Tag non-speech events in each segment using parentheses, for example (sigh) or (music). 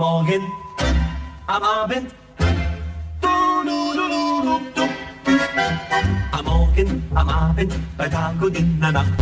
Morgen, am Abend. Am Morgen, am Abend, bei Tag und in der Nacht.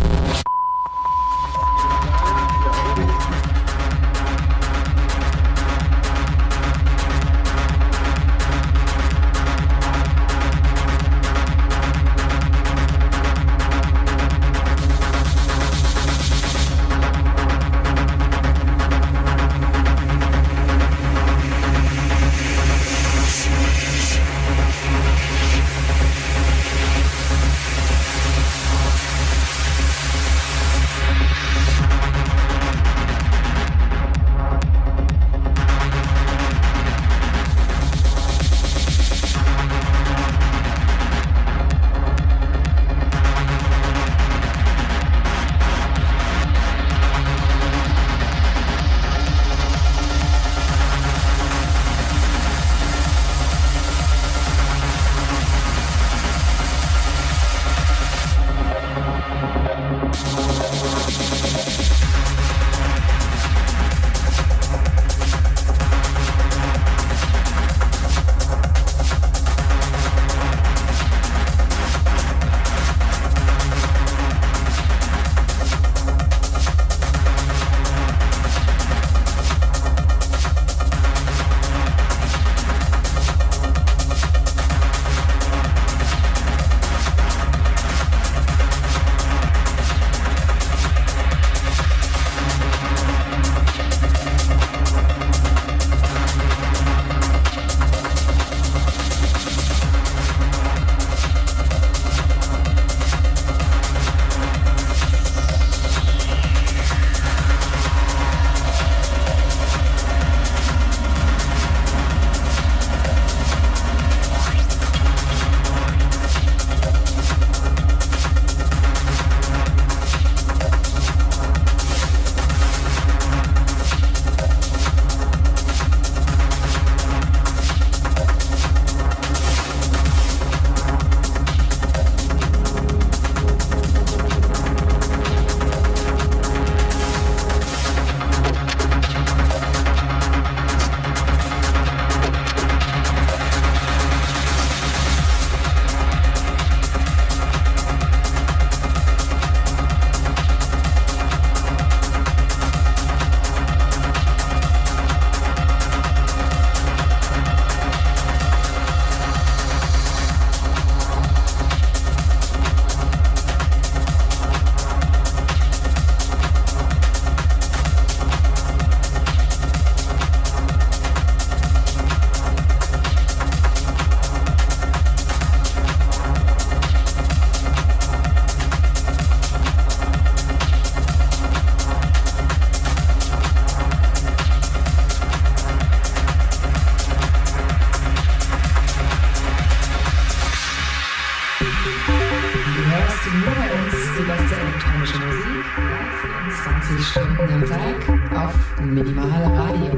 24 Stunden am Tag auf Minimal Radio.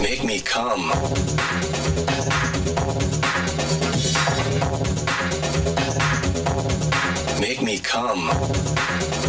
Make me come. Make me come.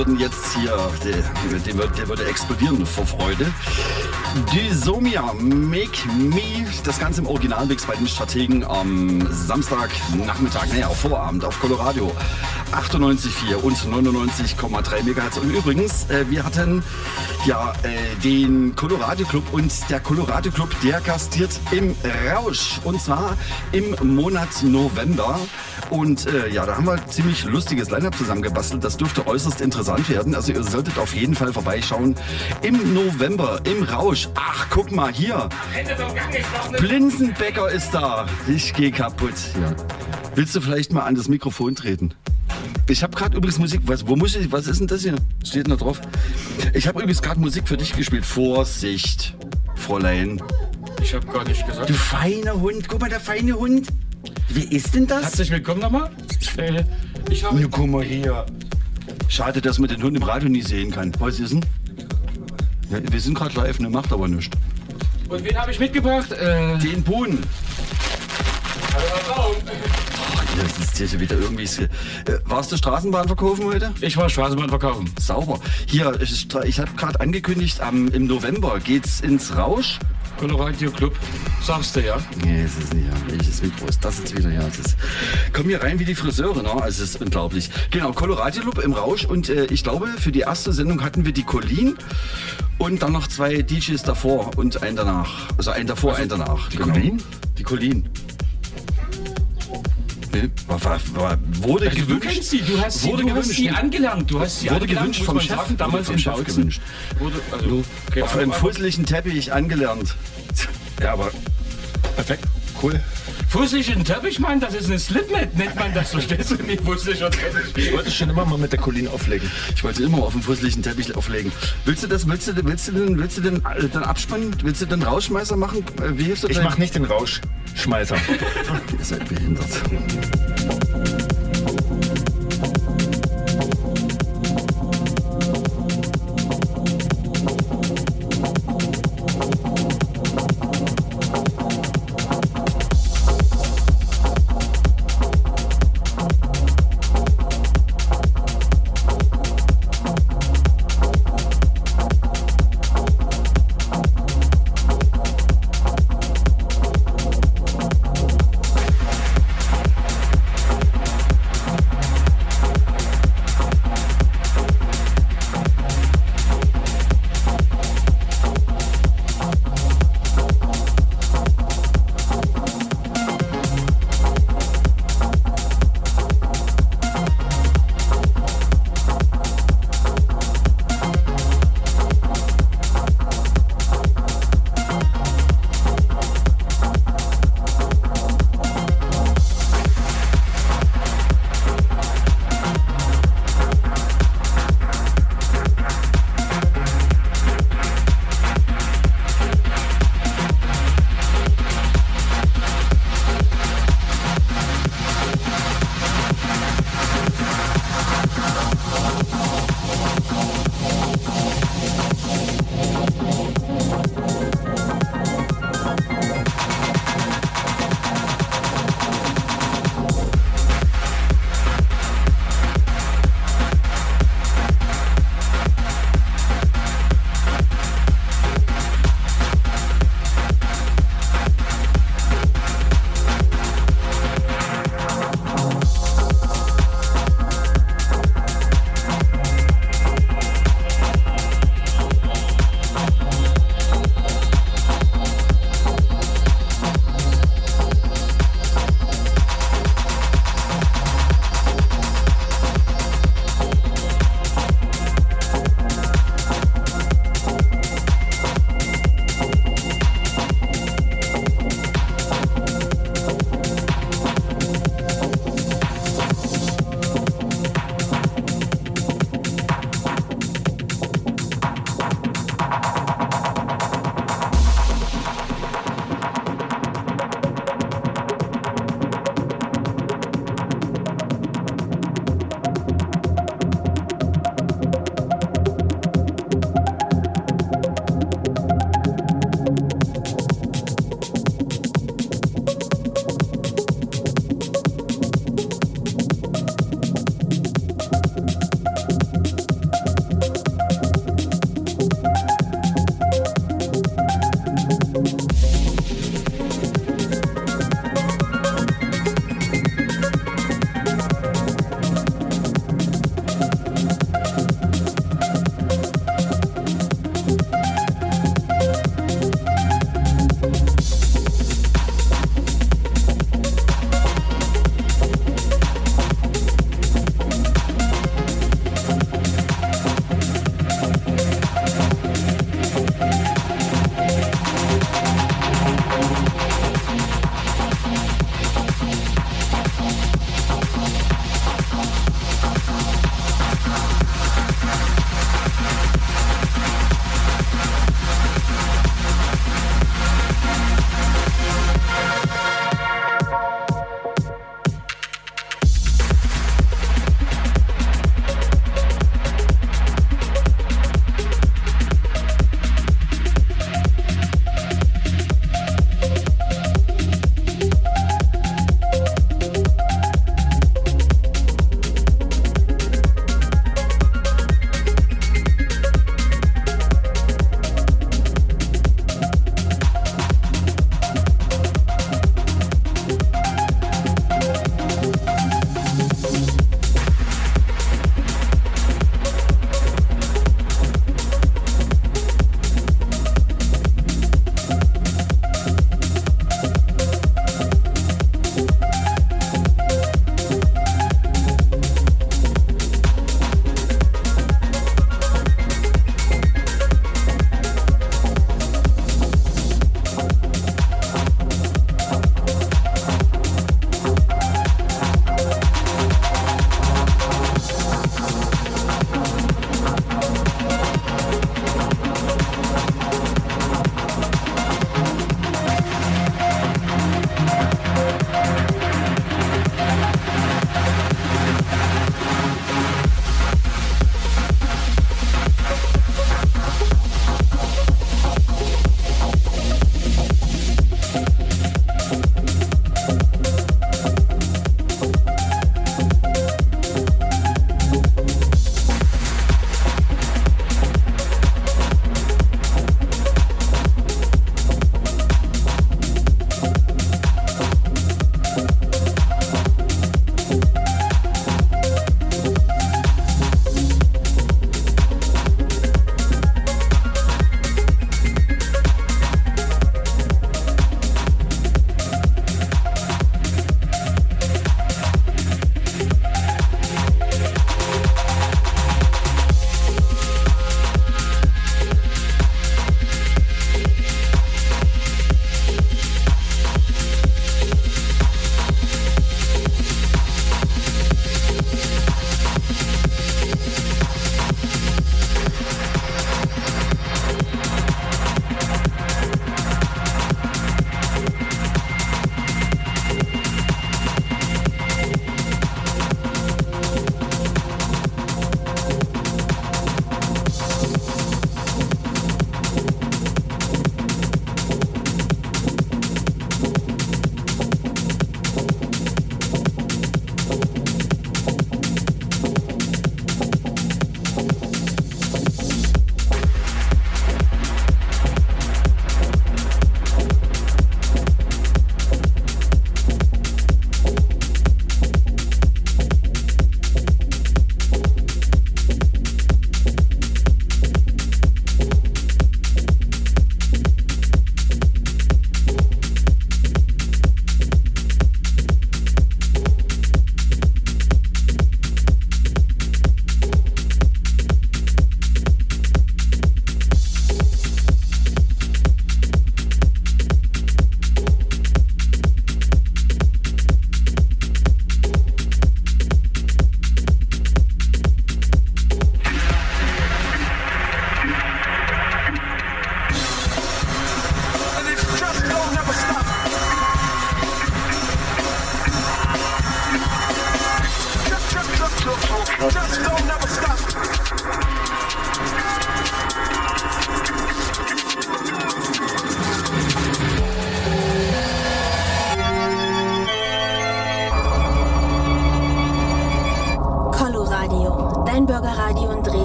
Würden jetzt hier, der, der, würde explodieren vor Freude. Dysomia, Make Me, das Ganze im Originalmix bei den Strategen am Samstagnachmittag, naja, auf Vorabend auf Colorado. 98,4 und 99,3 MHz. Und übrigens, äh, wir hatten ja äh, den Colorado Club und der Colorado Club, der gastiert im Rausch und zwar im Monat November. Und äh, ja, da haben wir ziemlich lustiges Line-Up zusammengebastelt. Das dürfte äußerst interessant werden. Also ihr solltet auf jeden Fall vorbeischauen. Im November, im Rausch. Ach, guck mal hier. Blinsenbecker ist da. Ich gehe kaputt. Ja. Willst du vielleicht mal an das Mikrofon treten? Ich habe gerade übrigens Musik. Was, wo muss ich? Was ist denn das hier? Steht da drauf. Ich habe übrigens gerade Musik für dich gespielt. Vorsicht, Fräulein. Ich habe gar nicht gesagt. Du feiner Hund. Guck mal, der feine Hund. Wer ist denn das? Herzlich willkommen nochmal. Äh, ich habe. Na, guck mal hier. Schade, dass man den Hund im Radio nie sehen kann. Was ist denn? Ja, wir sind gerade live, ne? Macht aber nichts. Und wen habe ich mitgebracht? Äh, Den hallo. Ach, das ist hier schon wieder irgendwie. Äh, warst du Straßenbahn verkaufen heute? Ich war Straßenbahn verkaufen. Sauber. Hier, ich, ich habe gerade angekündigt, am, im November geht's ins Rausch. Colorado Club. Sagst du ja? Nee, es ist nicht, ja. Welches Mikro ist das jetzt wieder? Ja, es ist, kommen hier rein wie die Friseure, ne? Also, es ist unglaublich. Genau, Colorado Club im Rausch und äh, ich glaube, für die erste Sendung hatten wir die Colin und dann noch zwei DJs davor und einen danach. Also einen davor, einen danach. Die Colin? Die Colin. Wurde Also, du gewünscht. kennst sie, du hast sie, Wurde du hast gewünscht. sie angelernt. Du hast sie Wurde angelernt, gewünscht vom Chef. sagen, damals vom in Chef gewünscht. Wurde, also, keine Auf Ahnung, einem fusseligen Teppich angelernt. Ja, aber Perfekt, cool. Fußlichen Teppich, Mann, das ist eine Slipmat, nennt man das. Verstehst du nicht? Fußlicher Teppich. Ich wollte schon immer mal mit der Colin auflegen. Ich wollte immer auf dem fusseligen Teppich auflegen. Willst du das, willst du, willst du den, willst du den, äh, den abspannen? Willst du den Rauschmeißer machen? Äh, Wie hilfst du Ich mache nicht den Rauschschmeißer. (laughs) Ihr seid behindert.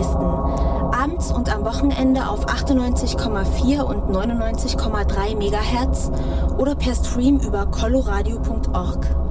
Dresden. Abends und am Wochenende auf 98,4 und 99,3 MHz oder per Stream über coloradio.org.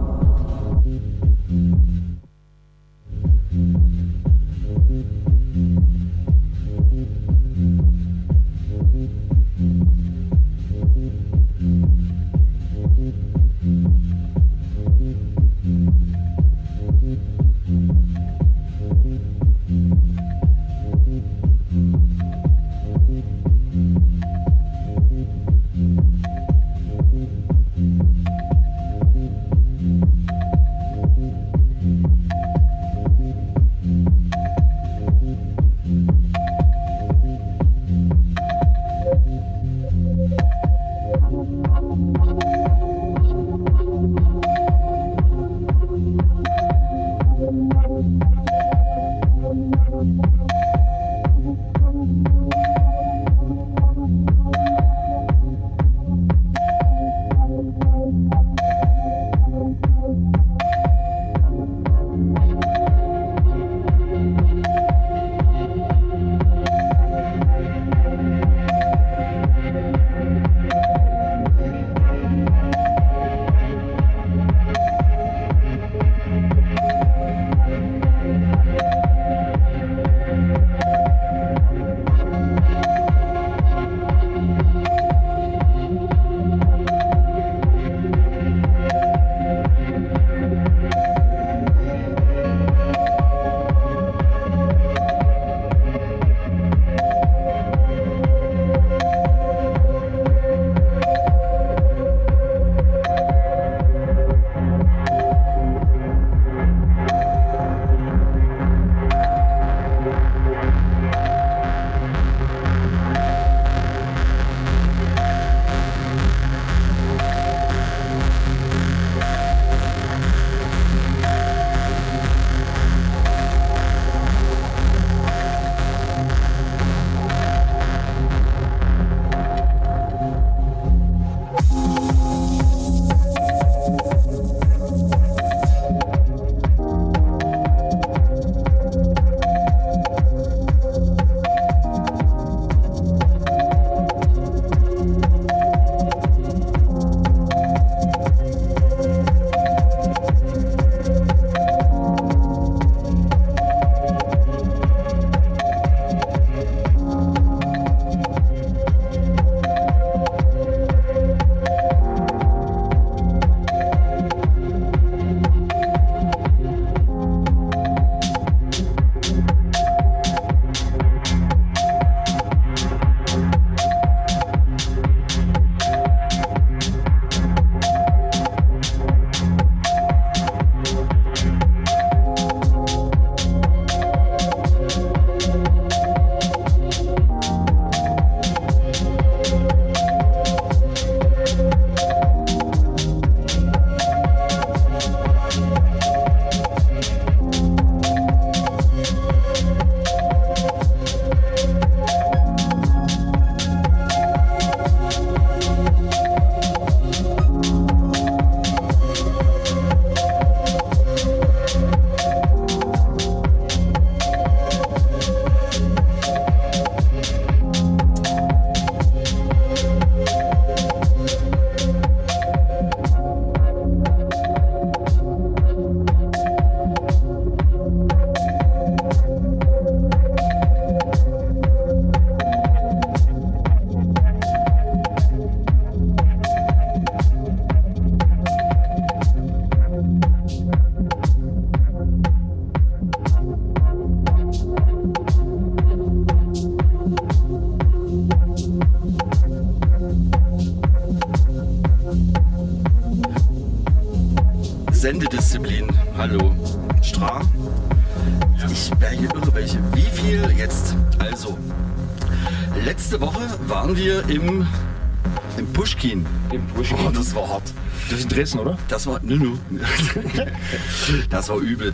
das war, Nunu. (laughs) das war übel.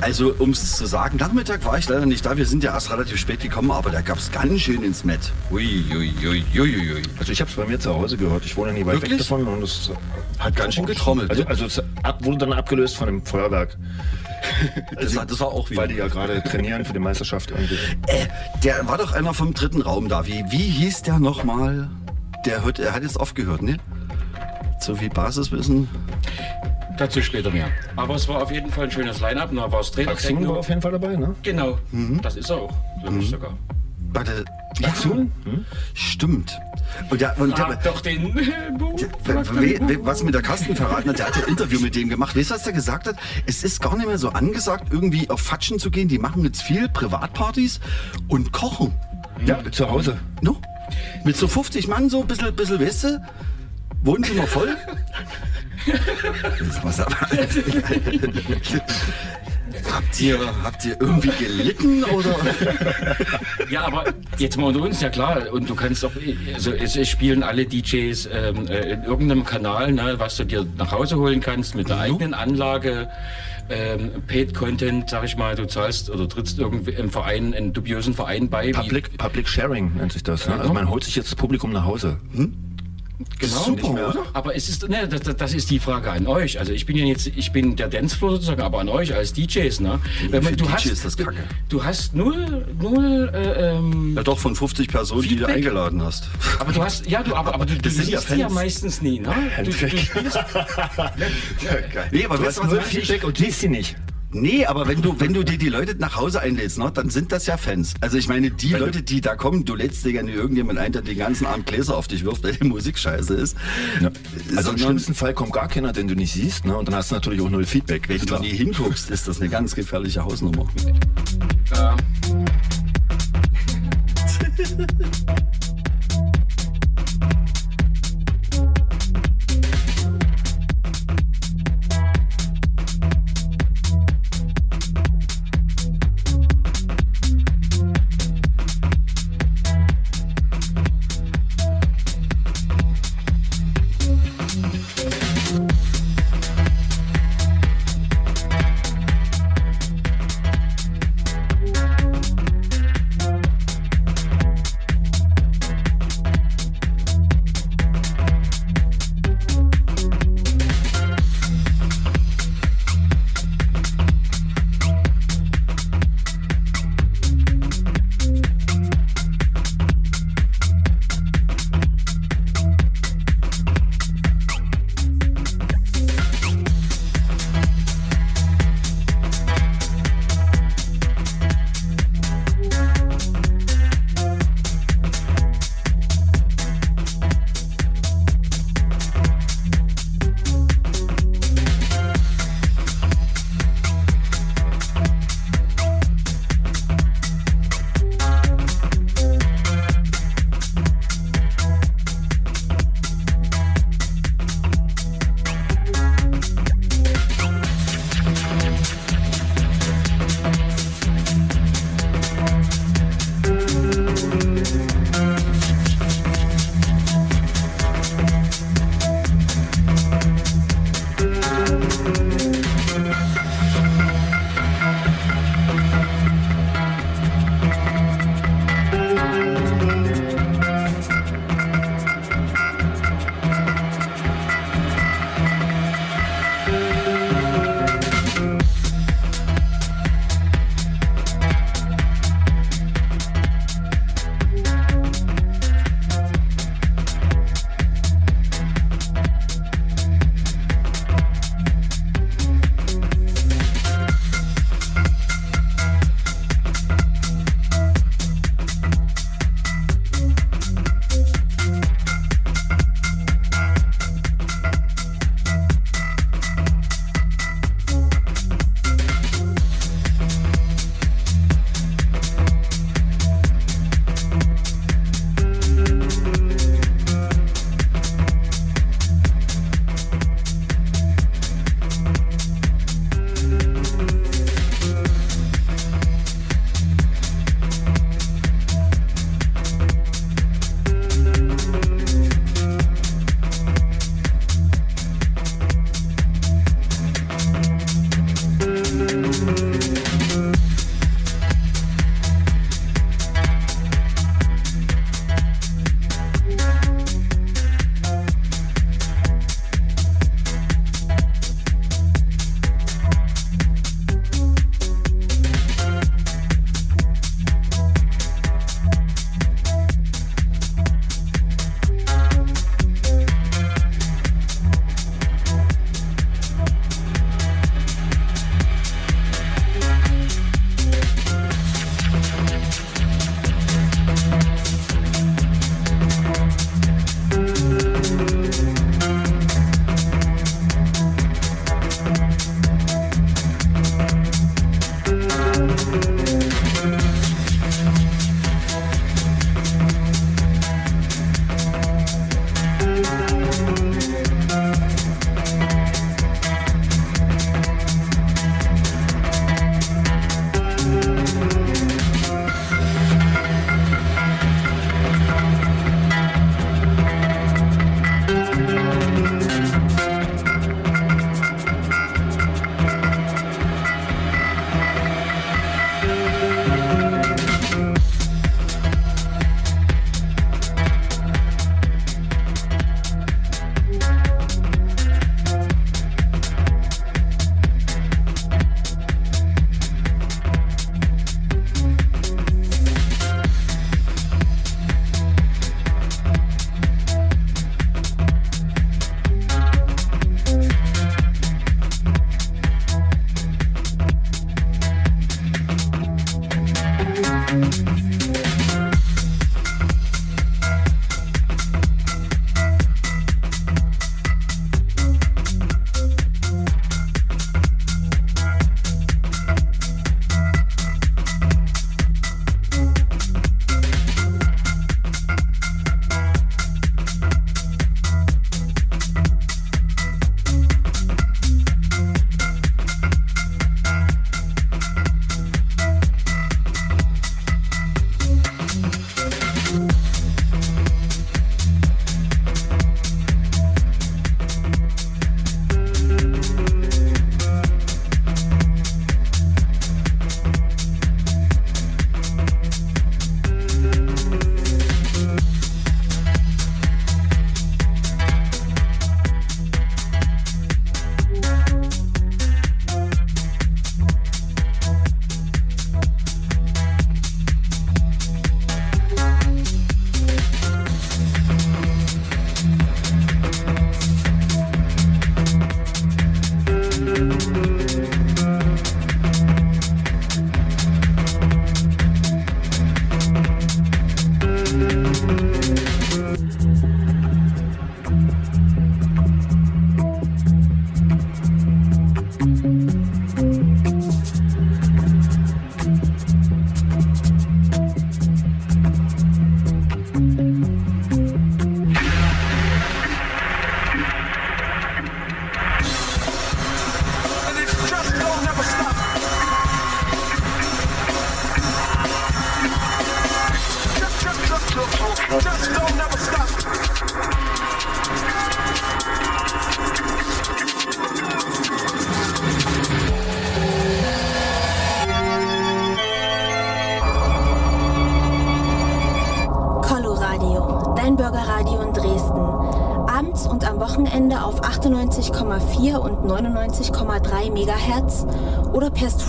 Also, um es zu sagen, Nachmittag war ich leider nicht da. Wir sind ja erst relativ spät gekommen, aber da gab es ganz schön ins Met. Ui, ui, ui, ui, Also, ich habe es bei mir zu Hause gehört. Ich wohne nie weit Wirklich? weg davon und es hat ganz schön getrommelt. Also, ne? also es ab, wurde dann abgelöst von dem Feuerwerk. (laughs) Das, war, das war auch wieder. Weil die ja gerade trainieren für die Meisterschaft. Irgendwie. Äh, der war doch einer vom dritten Raum da. Wie, wie hieß der nochmal? Der, hört, der hat jetzt aufgehört, ne? So viel Basiswissen. Dazu später mehr. Aber es war auf jeden Fall ein schönes Line-Up. Da war es Axing war auf jeden Fall dabei, ne? Genau, das ist er auch. Glaube ich sogar. Warte, ja, Axel? stimmt. Und, der, und der, Frag doch den (laughs) We- we- was mir der Carsten verraten hat, der hat ja ein Interview mit dem gemacht. Weißt du, was der gesagt hat? Es ist gar nicht mehr so angesagt, irgendwie auf Fatschen zu gehen. Die machen jetzt viel Privatpartys und kochen. Ja, zu Hause. No? Mit so 50 Mann, so ein bisschen, bisschen weißt du? Wohnzimmer voll? (laughs) Aber- habt, ihr, habt ihr irgendwie gelitten oder? Ja, aber jetzt mal unter uns, ja klar. Und du kannst auch, also es, es spielen alle DJs ähm, äh, in irgendeinem Kanal, ne, was du dir nach Hause holen kannst mit der eigenen Anlage. Ähm, Paid Content, sag ich mal, du zahlst oder trittst irgendwie im Verein, einen dubiösen Verein bei. Public, Public Sharing nennt sich das. Ne? Also genau. man holt sich jetzt das Publikum nach Hause. Genau. Super, oder? Aber es ist, ne, das, das- ist die Frage an euch. Also ich bin ja jetzt, ich bin der Dancefloor sozusagen, aber an euch als DJs, ne? Wenn für du DJ hast, ist das Kacke. Du, du hast null, null, äh, ähm, Ja, doch, von 50 Personen, die du Feedback? eingeladen hast. aber du hast, ja, du, aber, aber du, du Das sind ja siehst die ja Fans. meistens nie, ne? Du, du spielst, (laughs) Nee, aber Du hast du, null ich- Feedback und siehst sie nicht. Nee, aber wenn du, wenn du dir die Leute nach Hause einlädst, ne, dann sind das ja Fans. Also ich meine, die Leute, die da kommen, du lädst dir ja nicht irgendjemand ein, der den ganzen Abend Gläser auf dich wirft, weil die Musik scheiße ist. Ja. Also im schlimmsten Fall kommt gar keiner, den du nicht siehst. Ne? Und dann hast du natürlich auch null Feedback. Wenn du nie hinguckst, ist das eine ganz gefährliche Hausnummer. ja. (laughs) (laughs)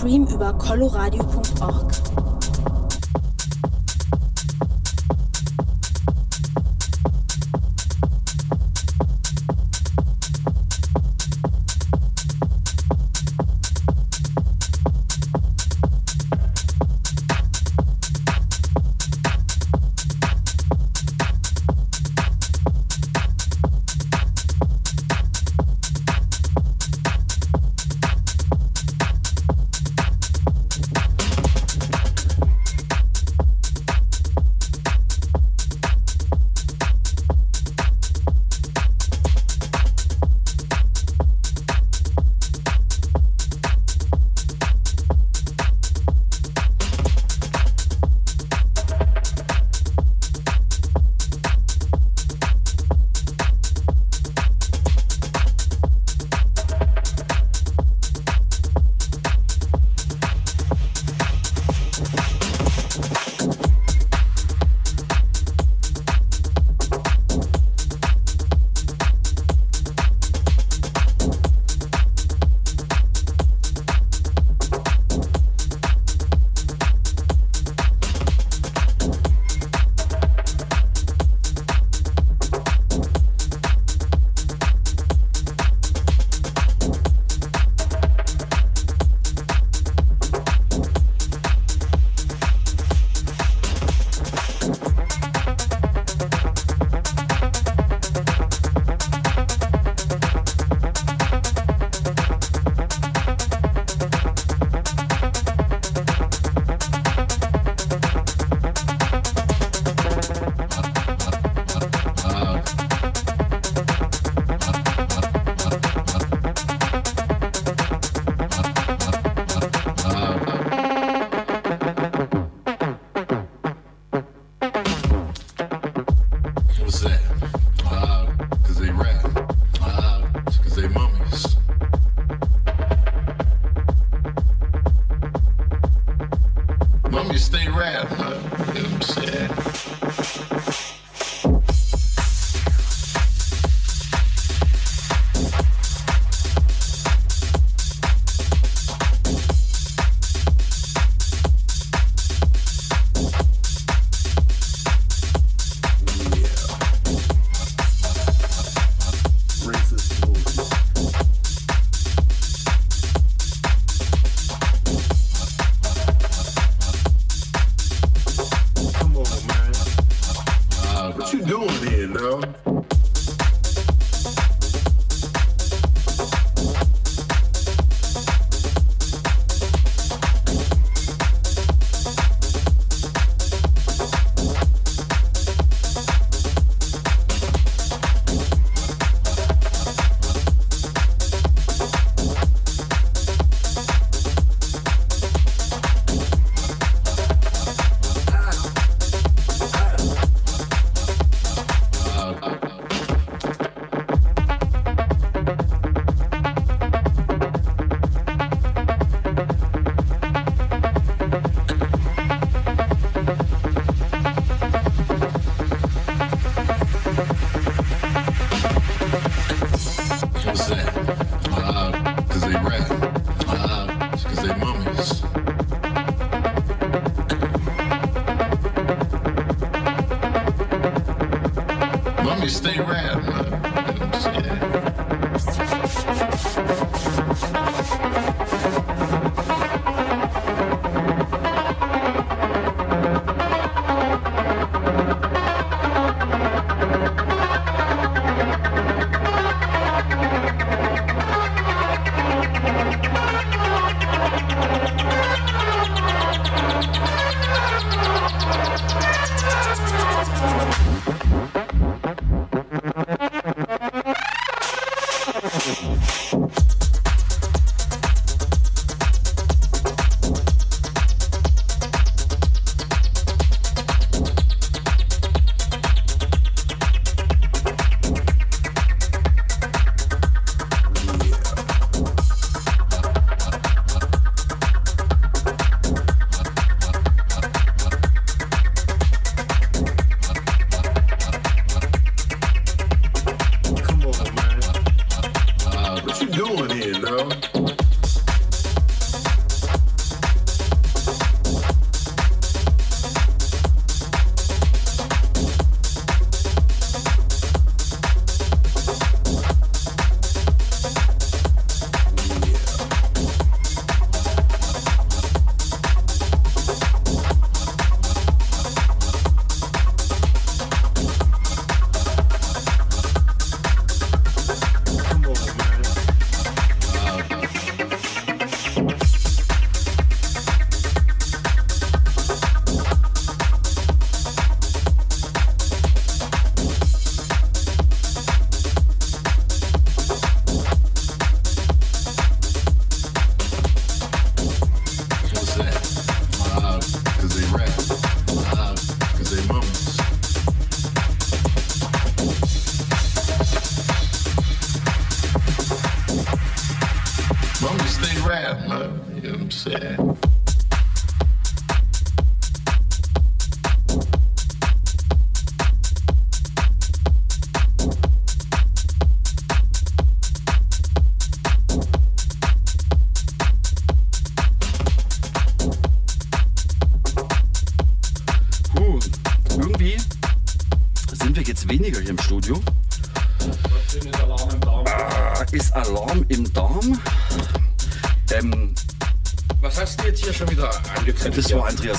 Stream über coloradio.org.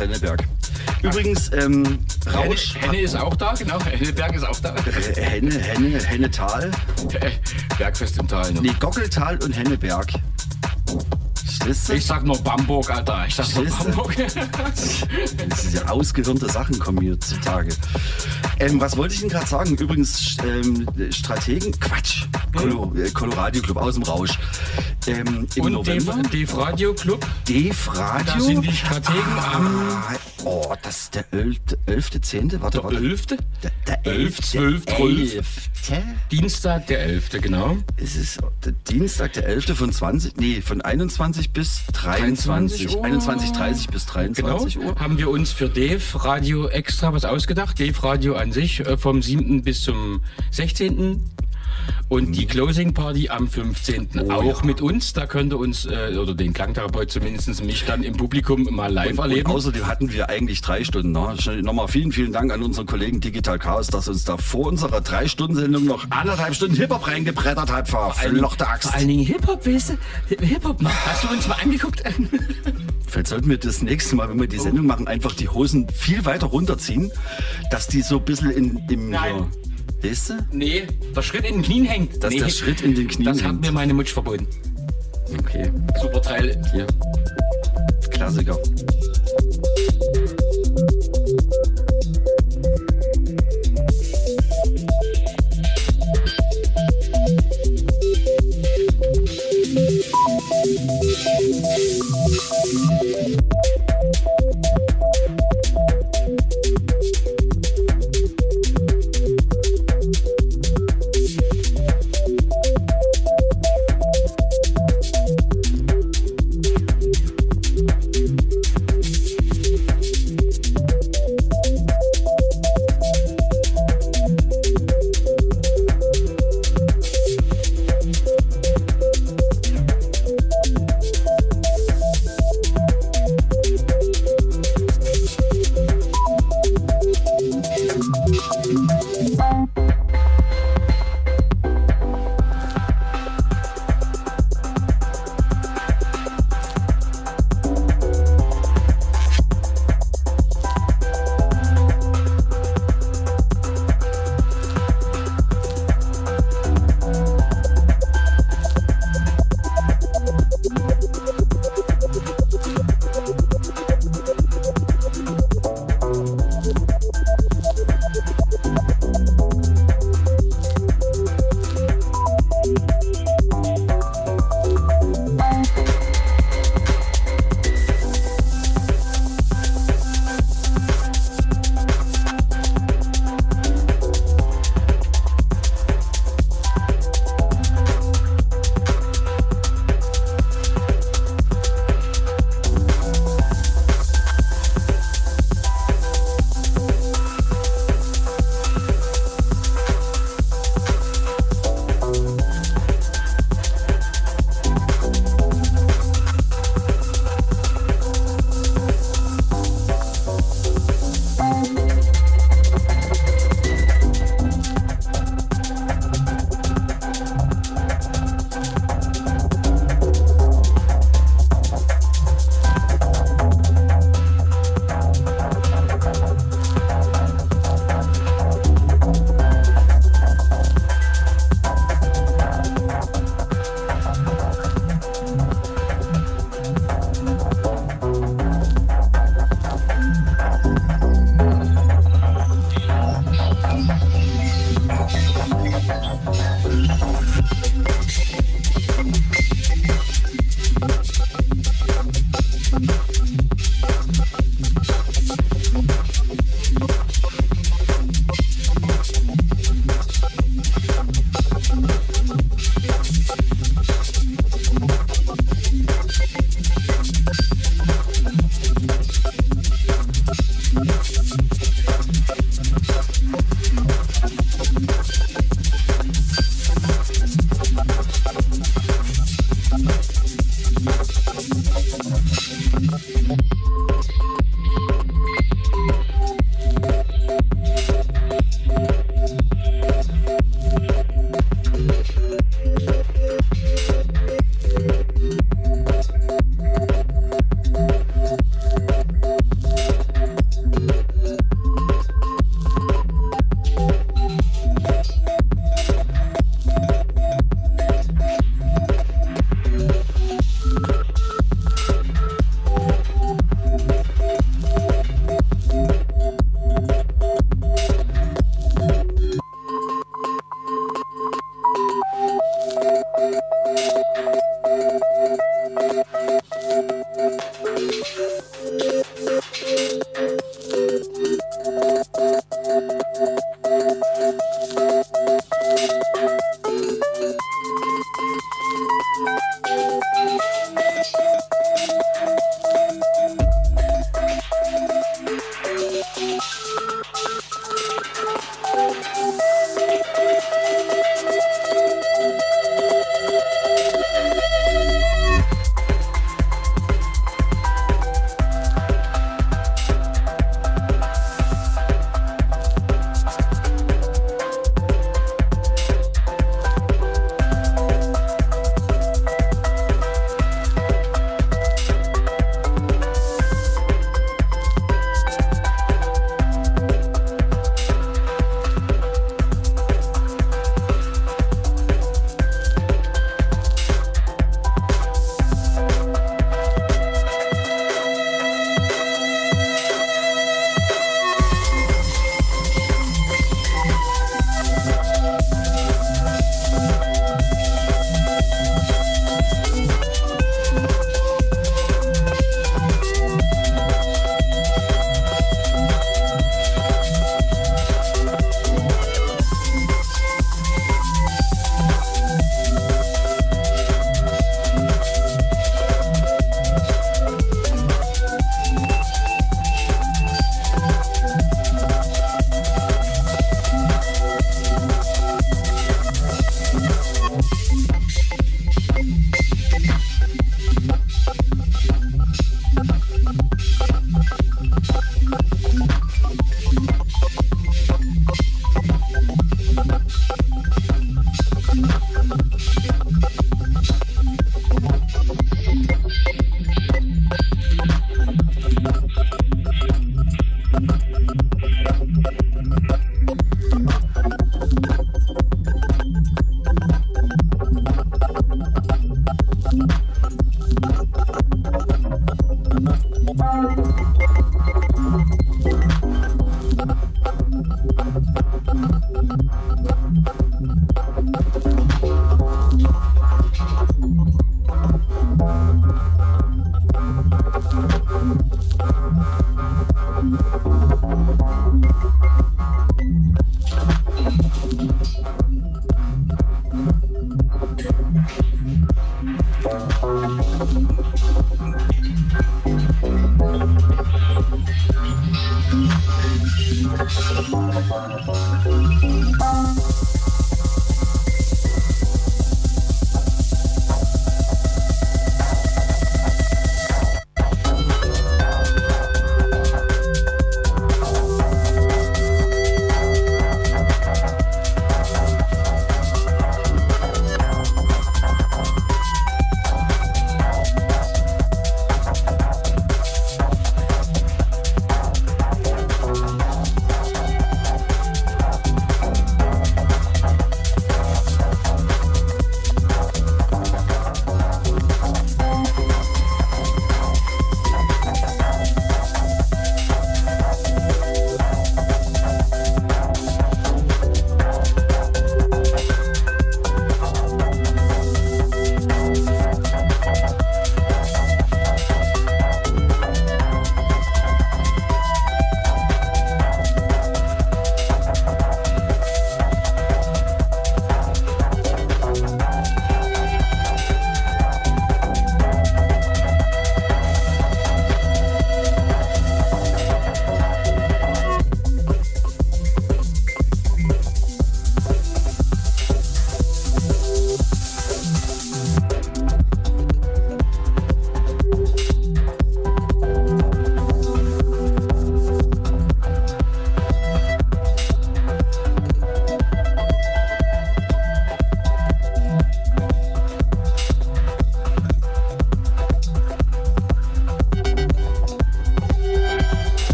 Henneberg. Übrigens, ähm, Henne, Rausch. Henne ist auch da, genau. Henneberg ist auch da. Äh, Henne, Henne, Hennetal. (laughs) Bergfest im Tal. Ne? Nee, Gockeltal und Henneberg. Du? Ich sag nur Bamberg, Alter. Ich sag nur Verstehst du? Bamberg. Diese ausgehirnte Sachen kommen hier zutage. Ähm, was wollte ich denn gerade sagen? Übrigens, ähm, Strategen, Quatsch. Colo, äh, Club aus dem Rausch. Ähm, Im Und November. Dave Radio Club. Dave Radio. Da sind die Strategen am Ah, oh, das ist der 11. 11. 10. Warte, warte. 11. Der, der 11., 11. 12., 12.. 11. Dienstag, der 11. genau. Es ist der Dienstag, der 11. von 20, nee, von 21 bis 23. 23 Uhr. 21, 30 bis 23 Genau. Uhr. Haben wir uns für Dave Radio extra was ausgedacht. Dave Radio an sich äh, vom 7. bis zum 16. Und die Closing Party am 15. Oh, auch ja. mit uns. Da könnt ihr uns, äh, oder den Klangtherapeut zumindest mich dann im Publikum mal live Und, und erleben. außerdem hatten wir eigentlich drei Stunden. Ne? Nochmal vielen, vielen Dank an unseren Kollegen Digital Chaos, dass uns da vor unserer Drei-Stunden-Sendung noch anderthalb Stunden Hip-Hop reingebrettert hat. Verflochte Axt. Vor allen Dingen Hip-Hop, weißt du? Hip-Hop. Hast du uns mal angeguckt? (laughs) Vielleicht sollten wir das nächste Mal, wenn wir die Sendung machen, einfach die Hosen viel weiter runterziehen, dass die so ein bisschen in, im... Nein. Ja, Weißt du? Nee, der Schritt in den Knien hängt. Dass nee, der Schritt in den Knien Das hat mir meine Mutsch verboten. Okay. Super Teil. Hier. Klassiker.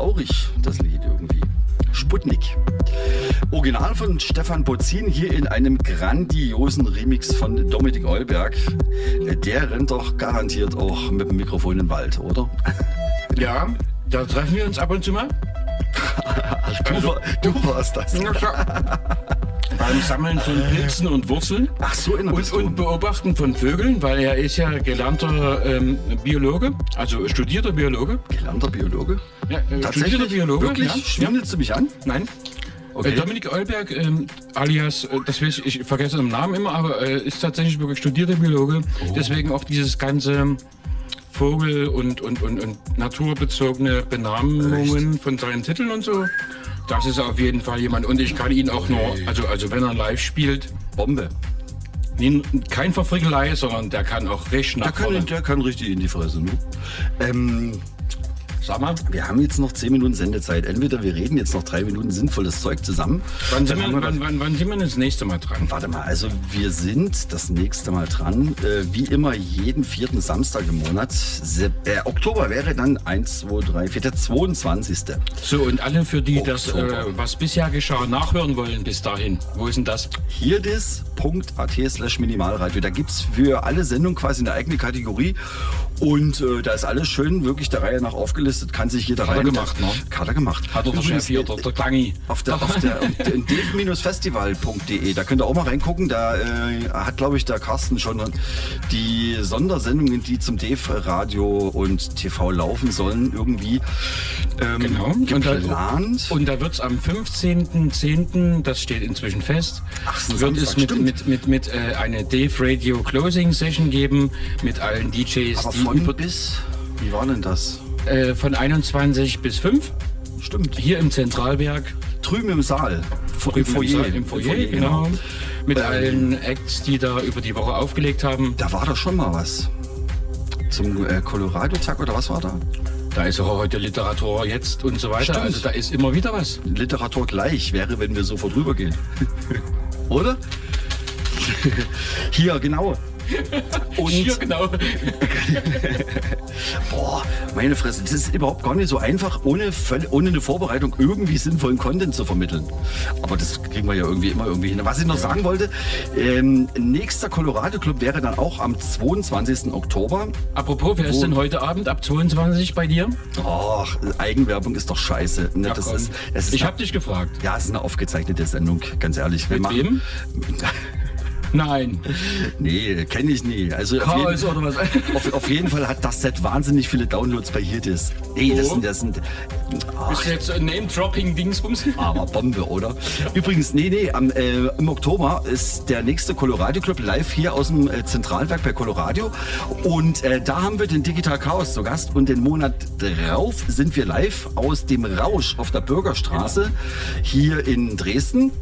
Traurig, das Lied irgendwie. Sputnik. Original von Stefan Bozin hier in einem grandiosen Remix von Dominik Eulberg. Der rennt doch garantiert auch mit dem Mikrofon den Wald, oder? (laughs) Ja, da treffen wir uns ab und zu mal. Du, war, du warst das. Beim Sammeln von Pilzen und Wurzeln. Ach so, in der und, und Beobachten von Vögeln, weil er ist ja gelernter ähm, Biologe, also studierter Biologe. Gelernter Biologe? Ja, Tatsächlich? Biologe. Wirklich? Ja, Schwindelst du mich an? Nein. Okay. Äh, Dominik Eulberg, ähm, alias, äh, das weiß ich, ich vergesse den Namen immer, aber äh, ist tatsächlich wirklich studierter Biologe. Oh. Deswegen auch dieses ganze Vogel- und, und, und, und naturbezogene Benamungen von seinen Titeln und so. Das ist auf jeden Fall jemand. Und ich kann ihn auch nur, also, also wenn er live spielt, Bombe. nie- kein Verfrickelei, sondern der kann auch recht nach Der kann, vorne. der kann richtig in die Fresse. Ne? Ähm, Sag mal, wir haben jetzt noch 10 Minuten Sendezeit. Entweder wir reden jetzt noch drei Minuten sinnvolles Zeug zusammen. wann sind, wir, wann, wann, wann sind wir das nächste Mal dran? Warte mal, also wir sind das nächste Mal dran. Äh, wie immer jeden vierten Samstag im Monat. Se äh, Oktober wäre dann 1, 2, 3, 4, der 22. So, und alle, für die das, äh, was bisher geschah, nachhören wollen bis dahin, wo ist denn das? Hierdis.at slash Minimalradio. Da gibt es für alle Sendungen quasi eine eigene Kategorie. Und äh, da ist alles schön wirklich der Reihe nach aufgelistet. Kann sich jeder Hat er rein. gemacht, ne? Hat er gemacht. Hat er der Übrigens, Chef hier, der, der Klangi. Auf der, auf der dave-festival.de, da könnt ihr auch mal reingucken. Da äh, hat, glaube ich, der Carsten schon die Sondersendungen, die zum Dave-Radio und TV laufen sollen, irgendwie ähm, Genau. Und da, geplant. und da wird es am 15.10., das steht inzwischen fest, Ach, wird es mit, mit, mit, mit äh, eine Dave Radio Closing Session geben mit allen DJs, Aber die von über, bis, wie war denn das? Äh, von 21 bis 5 Stimmt. hier im Zentralwerk. Drüben im Saal. Im Im Foyer. Im Foyer, genau. Mit allen Acts, die da über die Woche aufgelegt haben. Da war doch schon mal was. Zum äh, Colorado-Tag oder was war da? Da ist auch heute Literatur jetzt und so weiter. Stimmt. Also da ist immer wieder was. Literatur gleich wäre, wenn wir sofort rübergehen. (laughs) Oder? (laughs) Hier, genau. Und, (laughs) Hier genau. (laughs) boah, meine Fresse, das ist überhaupt gar nicht so einfach, ohne, ohne eine Vorbereitung irgendwie sinnvollen Content zu vermitteln. Aber das kriegen wir ja irgendwie immer irgendwie hin. Was ich noch sagen wollte, ähm, nächster Colorado Club wäre dann auch am 22. Oktober. Apropos, wer ist denn heute Abend ab 22 bei dir? Ach, Eigenwerbung ist doch scheiße. Ne, Ja, das ist, ist ich habe dich gefragt. Ja, es ist eine aufgezeichnete Sendung, ganz ehrlich. Wir Mit machen- wem? (laughs) Nein. Nee, kenne ich nie. Also auf Chaos jeden, oder was? (laughs) auf, auf jeden Fall hat das Set wahnsinnig viele Downloads bei Hirdis. Nee, das Wo? sind, das sind ach, Bist du jetzt Name-Dropping-Dingsbums? (laughs) aber Bombe, oder? Übrigens, nee, nee, am, äh, im Oktober ist der nächste Colorado Club live hier aus dem äh, Zentralwerk bei Colorado. Und äh, da haben wir den Digital Chaos zu Gast. Und den Monat drauf sind wir live aus dem Rausch auf der Bürgerstraße hier in Dresden.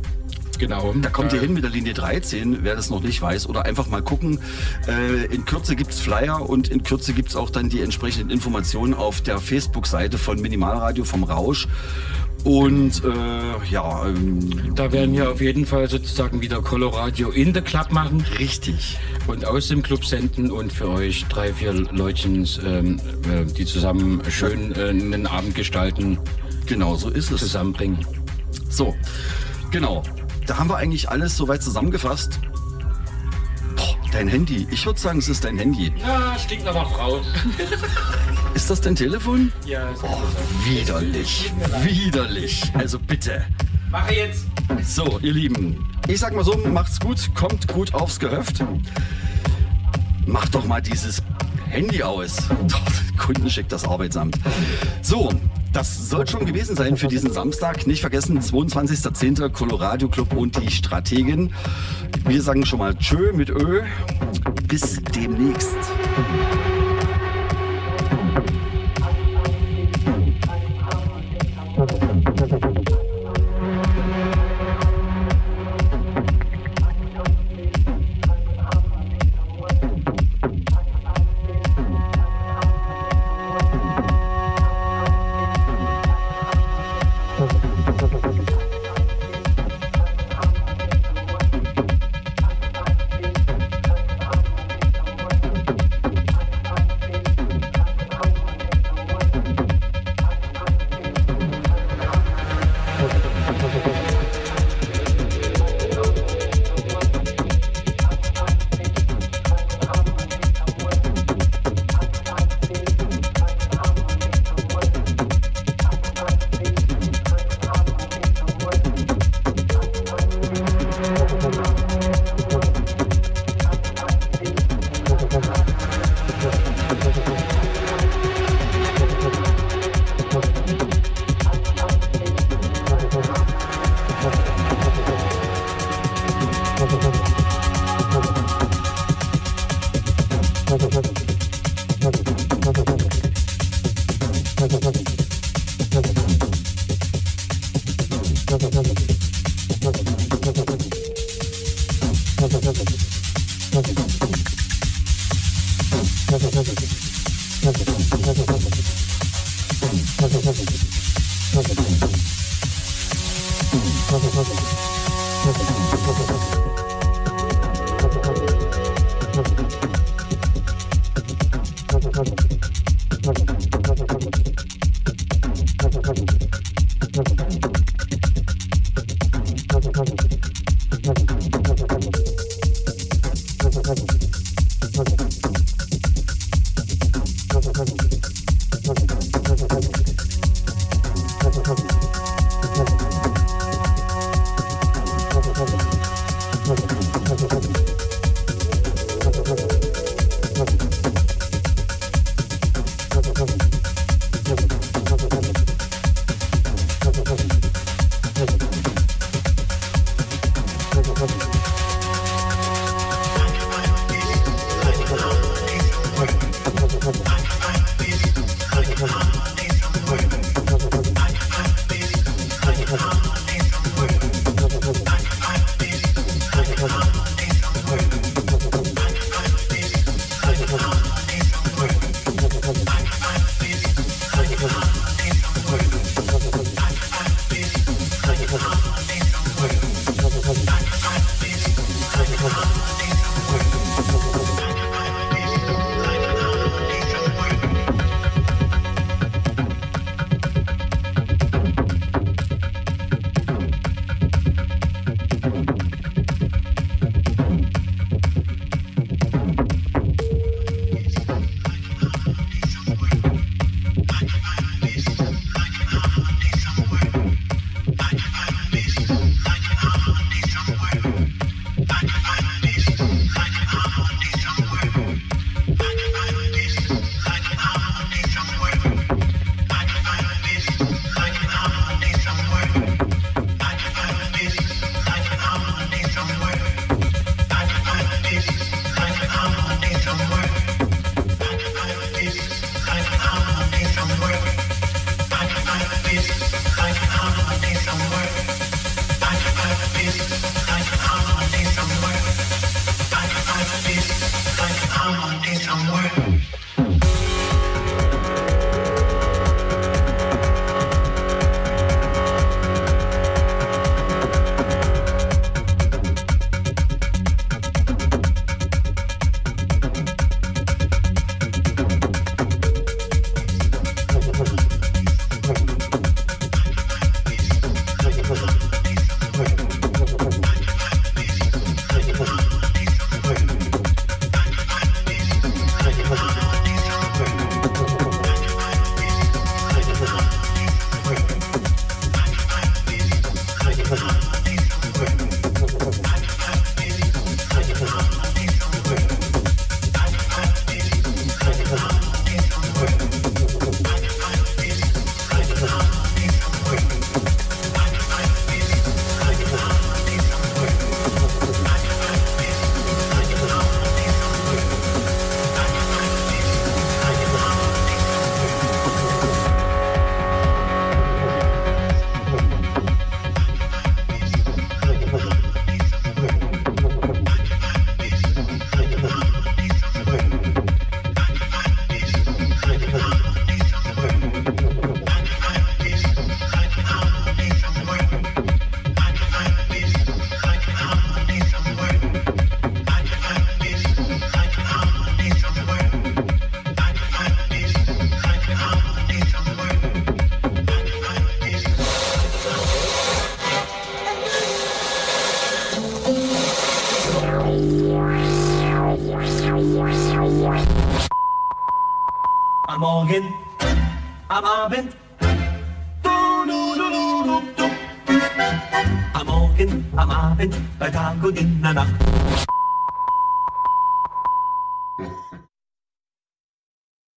Genau. Da kommt ihr hin mit der Linie 13, wer das noch nicht weiß. Oder einfach mal gucken. Äh, in Kürze gibt's Flyer und in Kürze gibt's auch dann die entsprechenden Informationen auf der Facebook-Seite von Minimalradio vom Rausch. Und äh, ja, ähm, Da werden wir auf jeden Fall sozusagen wieder Coloradio in the Club machen richtig. und aus dem Club senden und für euch drei, vier Leutchens, ähm, äh, die zusammen schön äh, einen Abend gestalten, Genau, so ist es. zusammenbringen. So, genau. Da haben wir eigentlich alles soweit zusammengefasst. Boah, dein Handy. Ich würde sagen, es ist dein Handy. Ja, stinkt nach Frau. (laughs) Ist das dein Telefon? Ja, Oh, widerlich. Widerlich. Also bitte. Mache jetzt. So, ihr Lieben, ich sag mal so, macht's gut, kommt gut aufs Gehöft. Macht doch mal dieses Handy aus. (laughs) Doch, Kunden schickt das Arbeitsamt. So, das soll schon gewesen sein für diesen Samstag. Nicht vergessen, 22.10. Colorado Club und die Strategen. Wir sagen schon mal Tschö mit Ö. Bis demnächst.